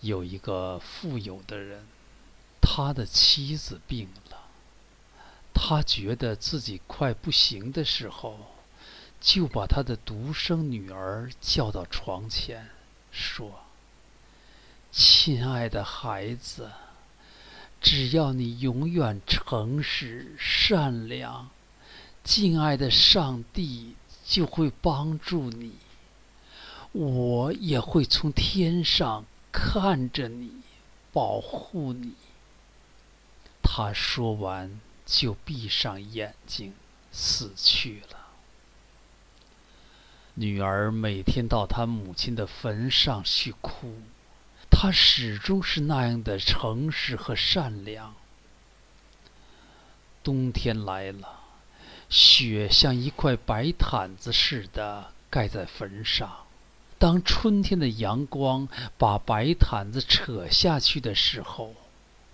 有一个富有的人，他的妻子病了，他觉得自己快不行的时候，就把他的独生女儿叫到床前，说：“亲爱的孩子，只要你永远诚实善良，敬爱的上帝就会帮助你，我也会从天上。”看着你，保护你。他说完，就闭上眼睛，死去了。女儿每天到她母亲的坟上去哭，她始终是那样的诚实和善良。冬天来了，雪像一块白毯子似的盖在坟上。当春天的阳光把白毯子扯下去的时候，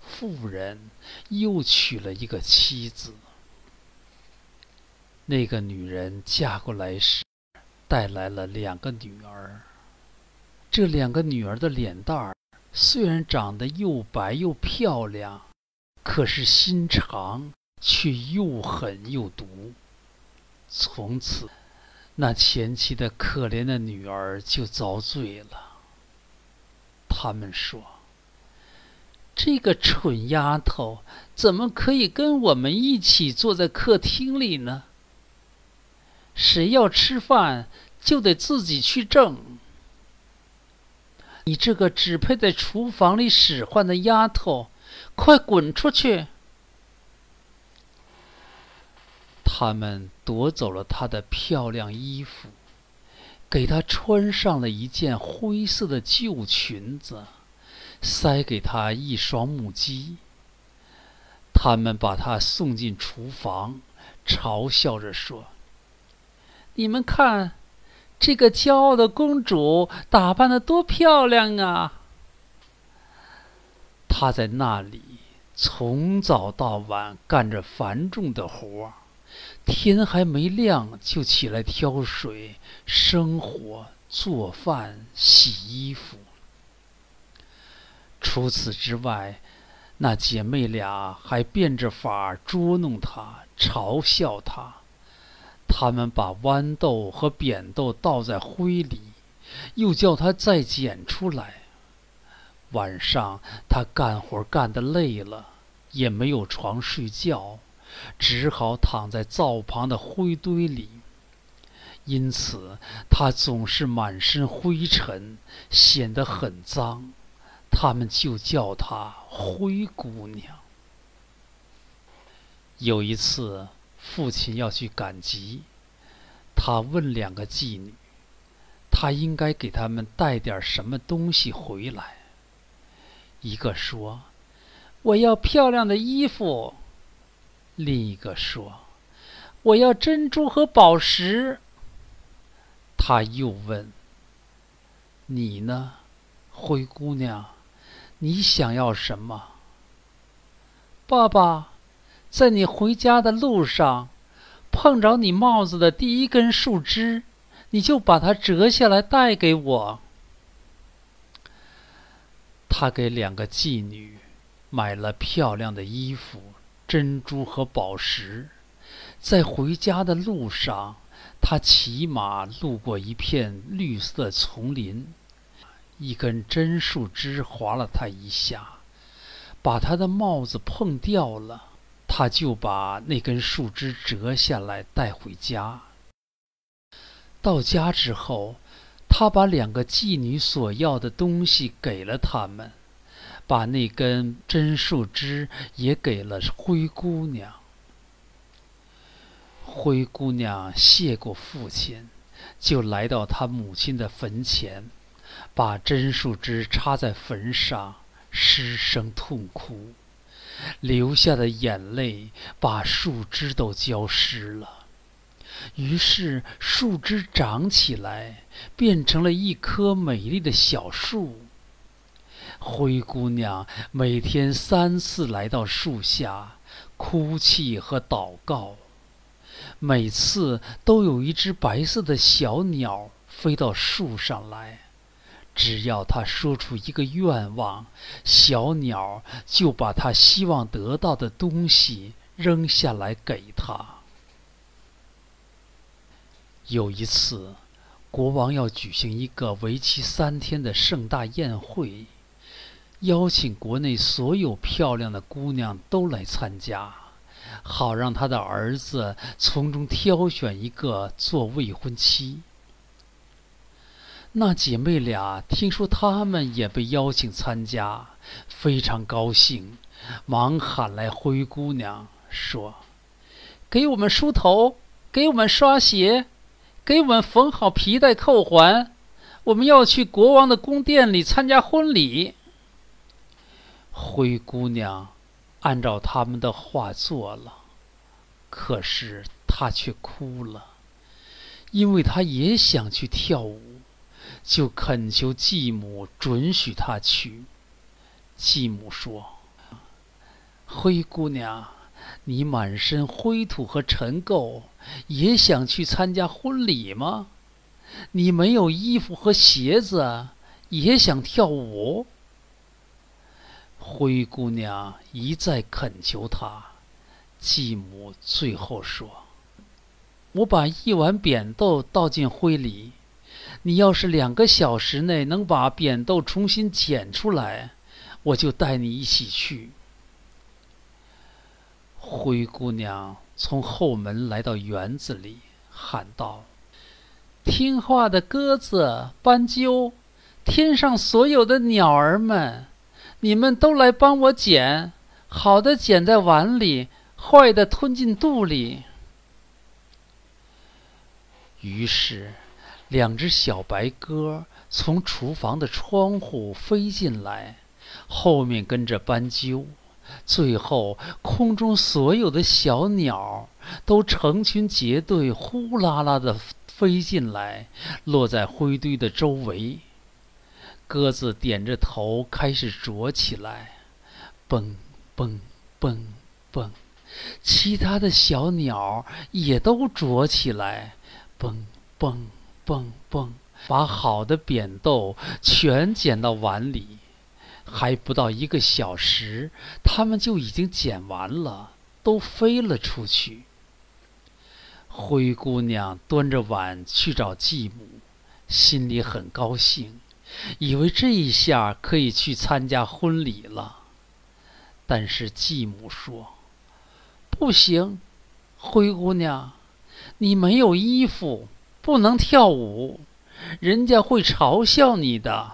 妇人又娶了一个妻子。那个女人嫁过来时，带来了两个女儿。这两个女儿的脸蛋儿虽然长得又白又漂亮，可是心肠却又狠又毒。从此。那前妻的可怜的女儿就遭罪了。他们说：“这个蠢丫头怎么可以跟我们一起坐在客厅里呢？谁要吃饭就得自己去挣。你这个只配在厨房里使唤的丫头，快滚出去！”他们夺走了她的漂亮衣服，给她穿上了一件灰色的旧裙子，塞给她一双木屐。他们把她送进厨房，嘲笑着说：“你们看，这个骄傲的公主打扮的多漂亮啊！她在那里从早到晚干着繁重的活儿。”天还没亮就起来挑水、生火、做饭、洗衣服。除此之外，那姐妹俩还变着法捉弄他、嘲笑他。他们把豌豆和扁豆倒在灰里，又叫他再捡出来。晚上，他干活干得累了，也没有床睡觉。只好躺在灶旁的灰堆里，因此他总是满身灰尘，显得很脏。他们就叫她灰姑娘。有一次，父亲要去赶集，他问两个妓女，他应该给他们带点什么东西回来。一个说：“我要漂亮的衣服。”另一个说：“我要珍珠和宝石。”他又问：“你呢，灰姑娘？你想要什么？”爸爸，在你回家的路上，碰着你帽子的第一根树枝，你就把它折下来带给我。他给两个妓女买了漂亮的衣服。珍珠和宝石，在回家的路上，他骑马路过一片绿色丛林，一根针树枝划了他一下，把他的帽子碰掉了。他就把那根树枝折下来带回家。到家之后，他把两个妓女所要的东西给了他们。把那根真树枝也给了灰姑娘。灰姑娘谢过父亲，就来到她母亲的坟前，把真树枝插在坟上，失声痛哭，流下的眼泪把树枝都浇湿了。于是树枝长起来，变成了一棵美丽的小树。灰姑娘每天三次来到树下，哭泣和祷告。每次都有一只白色的小鸟飞到树上来，只要他说出一个愿望，小鸟就把他希望得到的东西扔下来给他。有一次，国王要举行一个为期三天的盛大宴会，邀请国内所有漂亮的姑娘都来参加，好让他的儿子从中挑选一个做未婚妻。那姐妹俩听说他们也被邀请参加，非常高兴，忙喊来灰姑娘说：“给我们梳头，给我们刷鞋，给我们缝好皮带扣环，我们要去国王的宫殿里参加婚礼。”灰姑娘按照他们的话做了，可是她却哭了，因为她也想去跳舞。就恳求继母准许他去。继母说：“灰姑娘，你满身灰土和尘垢，也想去参加婚礼吗？你没有衣服和鞋子，也想跳舞？”灰姑娘一再恳求他，继母最后说：“我把一碗扁豆倒进灰里。”你要是两个小时内能把扁豆重新捡出来，我就带你一起去。灰姑娘从后门来到园子里，喊道：“听话的鸽子、斑鸠，天上所有的鸟儿们，你们都来帮我捡，好的捡在碗里，坏的吞进肚里。”于是。两只小白鸽从厨房的窗户飞进来，后面跟着斑鸠，最后空中所有的小鸟都成群结队、呼啦啦地飞进来，落在灰堆的周围。鸽子点着头开始啄起来，蹦蹦蹦蹦；其他的小鸟也都啄起来，蹦蹦。蹦蹦，把好的扁豆全捡到碗里，还不到一个小时，它们就已经捡完了，都飞了出去。灰姑娘端着碗去找继母，心里很高兴，以为这一下可以去参加婚礼了。但是继母说：“不行，灰姑娘，你没有衣服。”不能跳舞，人家会嘲笑你的。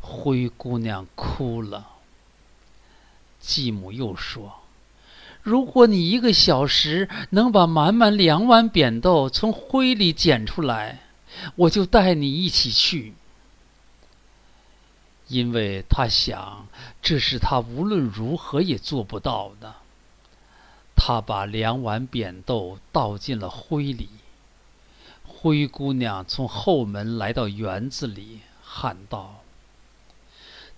灰姑娘哭了。继母又说：“如果你一个小时能把满满两碗扁豆从灰里捡出来，我就带你一起去。”因为他想，这是他无论如何也做不到的。他把两碗扁豆倒进了灰里。灰姑娘从后门来到园子里，喊道：“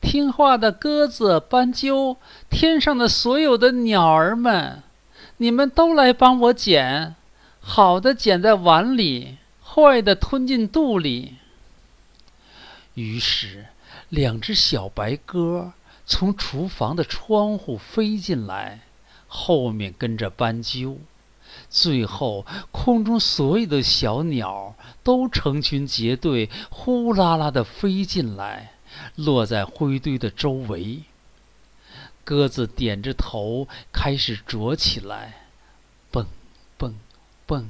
听话的鸽子、斑鸠，天上的所有的鸟儿们，你们都来帮我捡，好的捡在碗里，快的吞进肚里。”于是，两只小白鸽从厨房的窗户飞进来。后面跟着斑鸠，最后空中所有的小鸟都成群结队、呼啦啦地飞进来，落在灰堆的周围。鸽子点着头开始啄起来，蹦蹦蹦；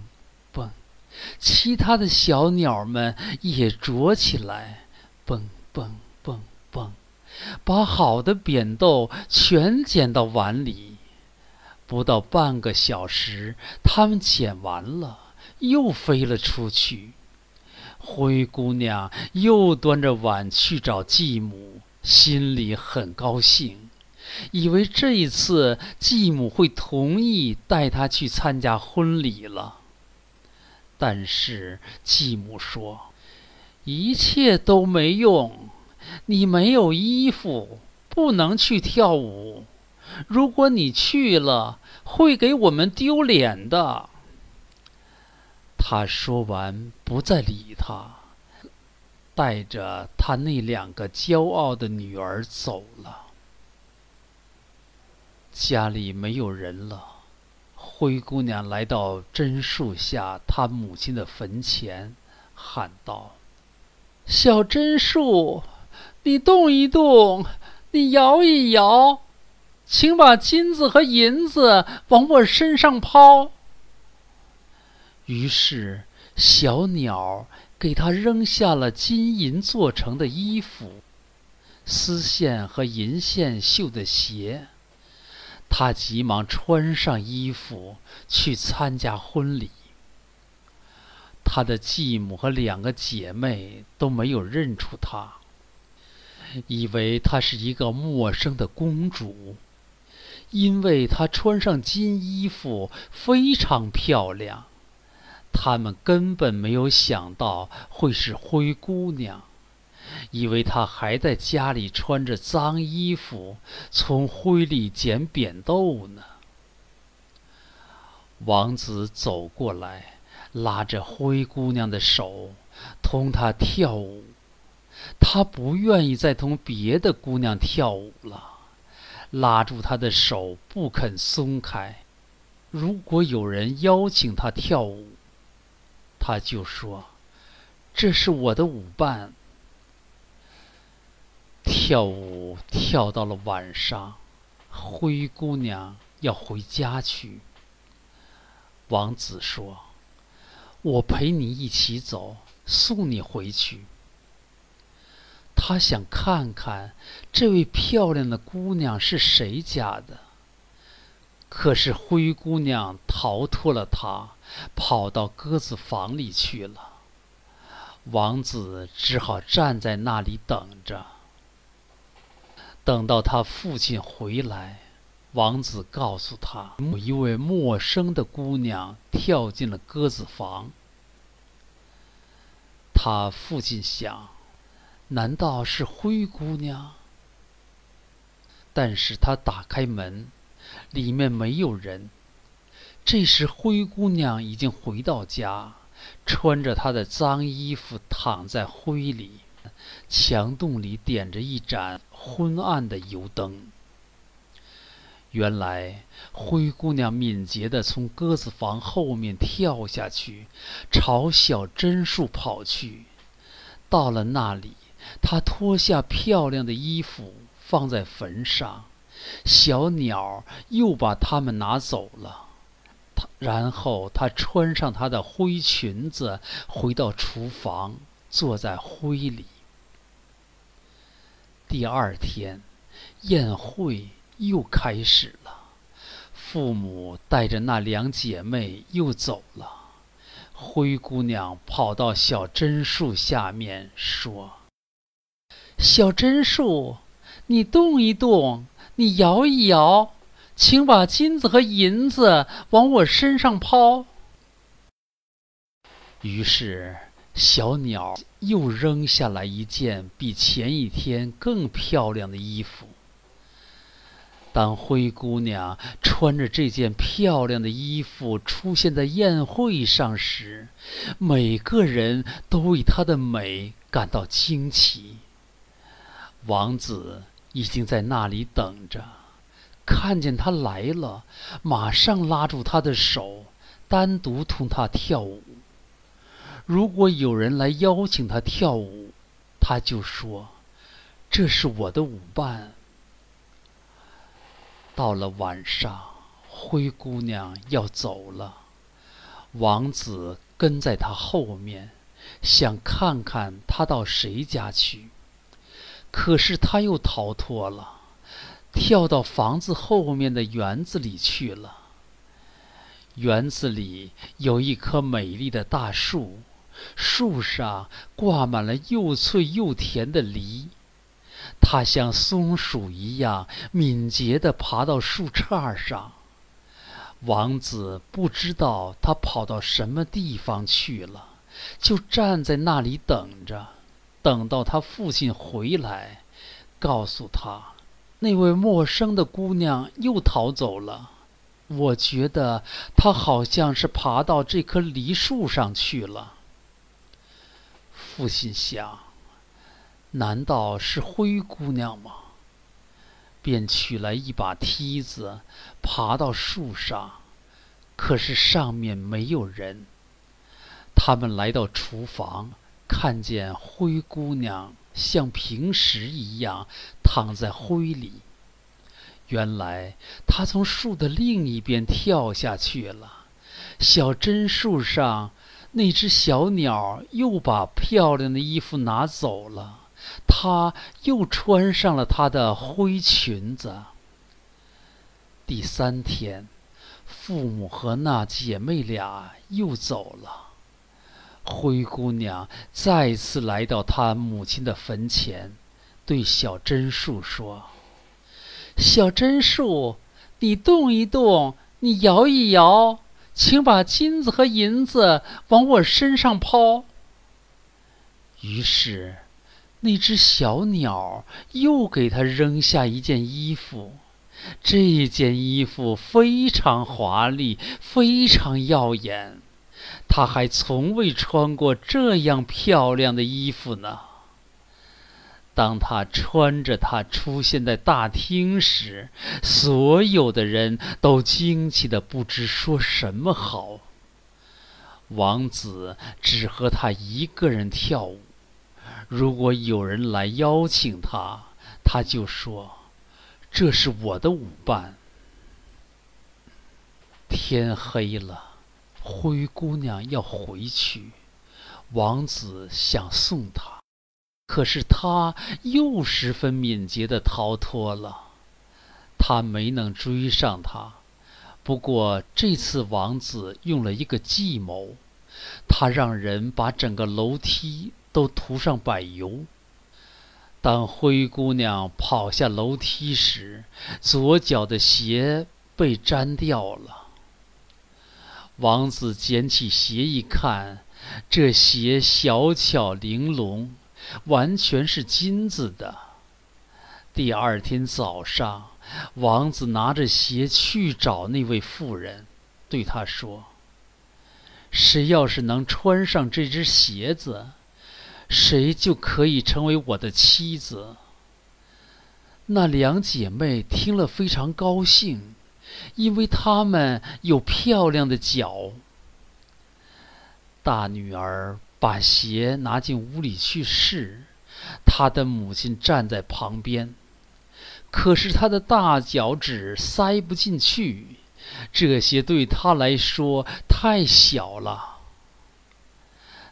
其他的小鸟们也啄起来，蹦蹦蹦蹦，把好的扁豆全捡到碗里。不到半个小时，它们捡完了，又飞了出去。灰姑娘又端着碗去找继母，心里很高兴，以为这一次继母会同意带她去参加婚礼了。但是继母说：“一切都没用，你没有衣服，不能去跳舞。”如果你去了，会给我们丢脸的。他说完，不再理他。带着他那两个骄傲的女儿走了。家里没有人了，灰姑娘来到榛树下她母亲的坟前，喊道：“小榛树，你动一动，你摇一摇，请把金子和银子往我身上抛。”于是，小鸟给她扔下了金银做成的衣服、丝线和银线绣的鞋。他急忙穿上衣服去参加婚礼。他的继母和两个姐妹都没有认出他，以为她是一个陌生的公主，因为她穿上金衣服非常漂亮。他们根本没有想到会是灰姑娘。以为他还在家里穿着脏衣服，从灰里捡扁豆呢。王子走过来，拉着灰姑娘的手，同她跳舞。他不愿意再同别的姑娘跳舞了，拉住她的手不肯松开。如果有人邀请他跳舞，他就说：“这是我的舞伴。”跳舞跳到了晚上，灰姑娘要回家去。王子说：“我陪你一起走，送你回去。”他想看看这位漂亮的姑娘是谁家的。可是灰姑娘逃脱了他，跑到鸽子房里去了。王子只好站在那里等着。等到他父亲回来，王子告诉他，有一位陌生的姑娘跳进了鸽子房。他父亲想，难道是灰姑娘？但是他打开门，里面没有人。这时，灰姑娘已经回到家，穿着她的脏衣服，躺在灰里。墙洞里点着一盏昏暗的油灯。原来，灰姑娘敏捷地从鸽子房后面跳下去，朝小榛树跑去。到了那里，她脱下漂亮的衣服放在坟上，小鸟又把它们拿走了。她然后，她穿上她的灰裙子，回到厨房，坐在灰里。第二天，宴会又开始了。父母带着那两姐妹又走了。灰姑娘跑到小榛树下面说：“小榛树，你动一动，你摇一摇，请把金子和银子往我身上抛。”于是。小鸟又扔下来一件比前一天更漂亮的衣服。当灰姑娘穿着这件漂亮的衣服出现在宴会上时，每个人都为她的美感到惊奇。王子已经在那里等着，看见她来了，马上拉住她的手，单独同她跳舞。如果有人来邀请他跳舞，他就说：“这是我的舞伴。”到了晚上，灰姑娘要走了，王子跟在她后面，想看看她到谁家去。可是他又逃脱了，跳到房子后面的园子里去了。园子里有一棵美丽的大树。树上挂满了又脆又甜的梨，它像松鼠一样敏捷地爬到树杈上。王子不知道他跑到什么地方去了，就站在那里等着，等到他父亲回来，告诉他，那位陌生的姑娘又逃走了。我觉得她好像是爬到这棵梨树上去了。父亲想，难道是灰姑娘吗？便取来一把梯子，爬到树上，可是上面没有人。他们来到厨房，看见灰姑娘像平时一样躺在灰里。原来她从树的另一边跳下去了。小榛树上那只小鸟又把漂亮的衣服拿走了。她又穿上了她的灰裙子。第三天，父母和那姐妹俩又走了。灰姑娘再次来到她母亲的坟前，对小榛树说：“小榛树，你动一动，你摇一摇，请把金子和银子往我身上抛。”于是。那只小鸟又给他扔下一件衣服，这件衣服非常华丽，非常耀眼，他还从未穿过这样漂亮的衣服呢。当他穿着它出现在大厅时，所有的人都惊奇的不知说什么好。王子只和他一个人跳舞。如果有人来邀请他，他就说：“这是我的舞伴。”天黑了，灰姑娘要回去，王子想送她，可是他又十分敏捷地逃脱了，他没能追上他。不过这次王子用了一个计谋，他让人把整个楼梯。都涂上柏油。当灰姑娘跑下楼梯时，左脚的鞋被粘掉了。王子捡起鞋一看，这鞋小巧玲珑，完全是金子的。第二天早上，王子拿着鞋去找那位妇人，对她说：“谁要是能穿上这只鞋子？”谁就可以成为我的妻子？那两姐妹听了非常高兴，因为她们有漂亮的脚。大女儿把鞋拿进屋里去试，她的母亲站在旁边，可是她的大脚趾塞不进去，这鞋对她来说太小了。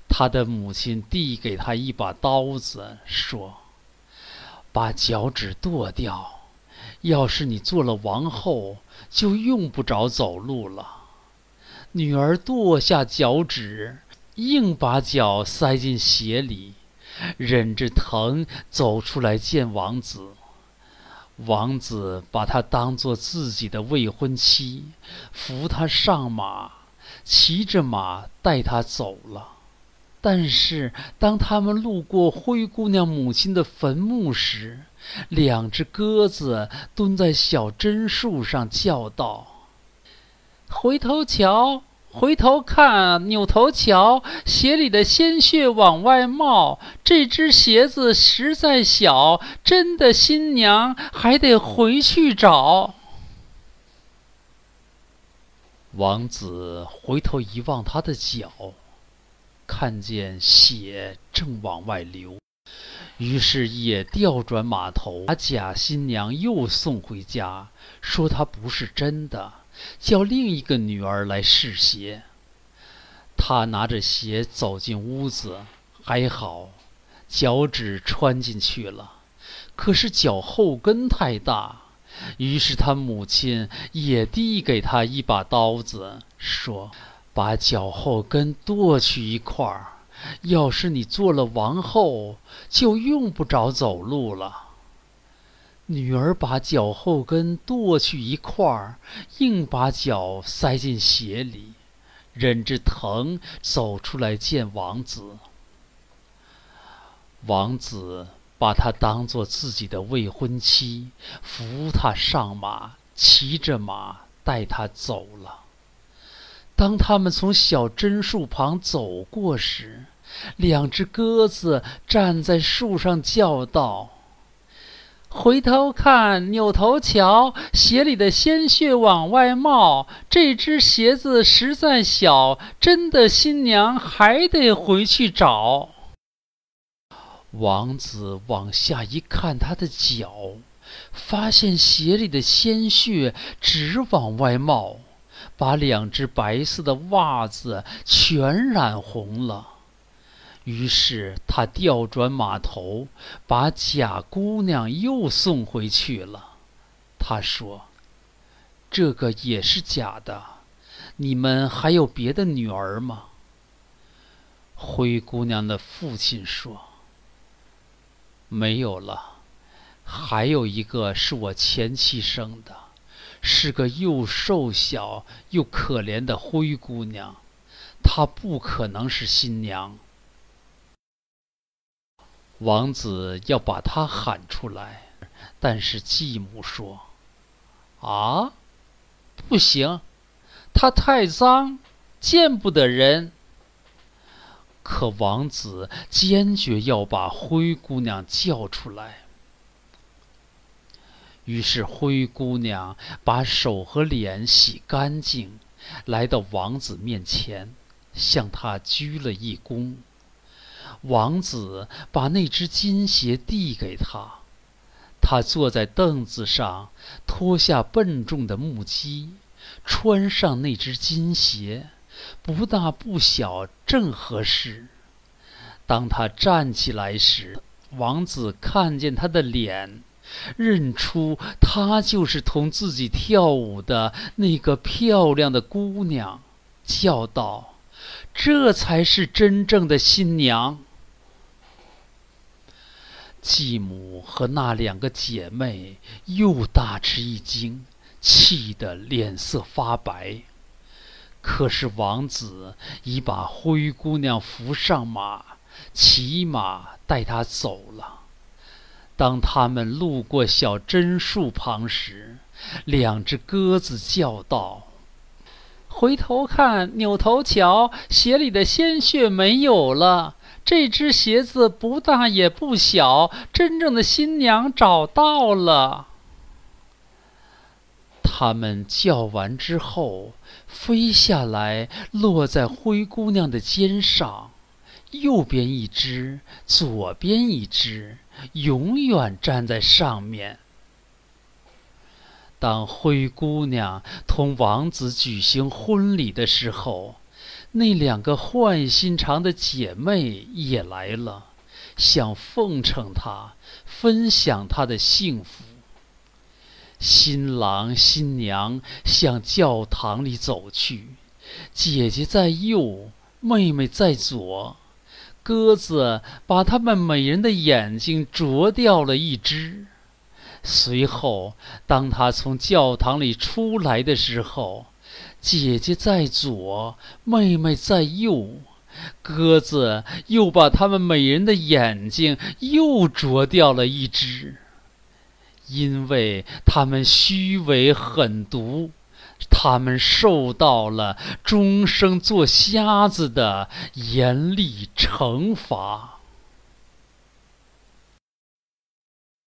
他的母亲递给他一把刀子，说：“把脚趾剁掉。要是你做了王后，就用不着走路了。”女儿剁下脚趾，硬把脚塞进鞋里，忍着疼走出来见王子。王子把她当做自己的未婚妻，扶她上马，骑着马带她走了。但是，当他们路过灰姑娘母亲的坟墓时，两只鸽子蹲在小榛树上叫道：“回头瞧，回头看，扭头瞧，鞋里的鲜血往外冒。这只鞋子实在小，真的新娘还得回去找。”王子回头一望，他的脚。看见血正往外流，于是也调转马头，把假新娘又送回家，说她不是真的，叫另一个女儿来试鞋。他拿着鞋走进屋子，还好，脚趾穿进去了，可是脚后跟太大，于是他母亲也递给他一把刀子，说。把脚后跟剁去一块儿，要是你做了王后，就用不着走路了。女儿把脚后跟剁去一块儿，硬把脚塞进鞋里，忍着疼走出来见王子。王子把她当做自己的未婚妻，扶她上马，骑着马带她走了。当他们从小榛树旁走过时，两只鸽子站在树上叫道：“回头看，扭头瞧，鞋里的鲜血往外冒。这只鞋子实在小，真的新娘还得回去找。”王子往下一看，他的脚，发现鞋里的鲜血直往外冒，把两只白色的袜子全染红了。于是他调转马头，把假姑娘又送回去了。他说：“这个也是假的。你们还有别的女儿吗？”灰姑娘的父亲说：“没有了，还有一个是我前妻生的，是个又瘦小又可怜的灰姑娘，她不可能是新娘。”王子要把她喊出来，但是继母说：“啊，不行，她太脏，见不得人。”可王子坚决要把灰姑娘叫出来。于是灰姑娘把手和脸洗干净，来到王子面前，向他鞠了一躬。王子把那只金鞋递给他，他坐在凳子上，脱下笨重的木屐，穿上那只金鞋，不大不小，正合适。当他站起来时，王子看见他的脸，认出她就是同自己跳舞的那个漂亮的姑娘，叫道：“这才是真正的新娘。”继母和那两个姐妹又大吃一惊，气得脸色发白。可是王子已把灰姑娘扶上马，骑马带她走了。当他们路过小榛树旁时，两只鸽子叫道：“回头看，扭头瞧，鞋里的鲜血没有了。”这只鞋子不大也不小，真正的新娘找到了。他们叫完之后，飞下来，落在灰姑娘的肩上，右边一只，左边一只，永远站在上面。当灰姑娘同王子举行婚礼的时候。那两个坏心肠的姐妹也来了，想奉承他，分享他的幸福。新郎新娘向教堂里走去，姐姐在右，妹妹在左。鸽子把他们每人的眼睛啄掉了一只。随后，当他从教堂里出来的时候。姐姐在左，妹妹在右，鸽子又把他们每人的眼睛又啄掉了一只，因为他们虚伪狠毒，他们受到了终生做瞎子的严厉惩罚。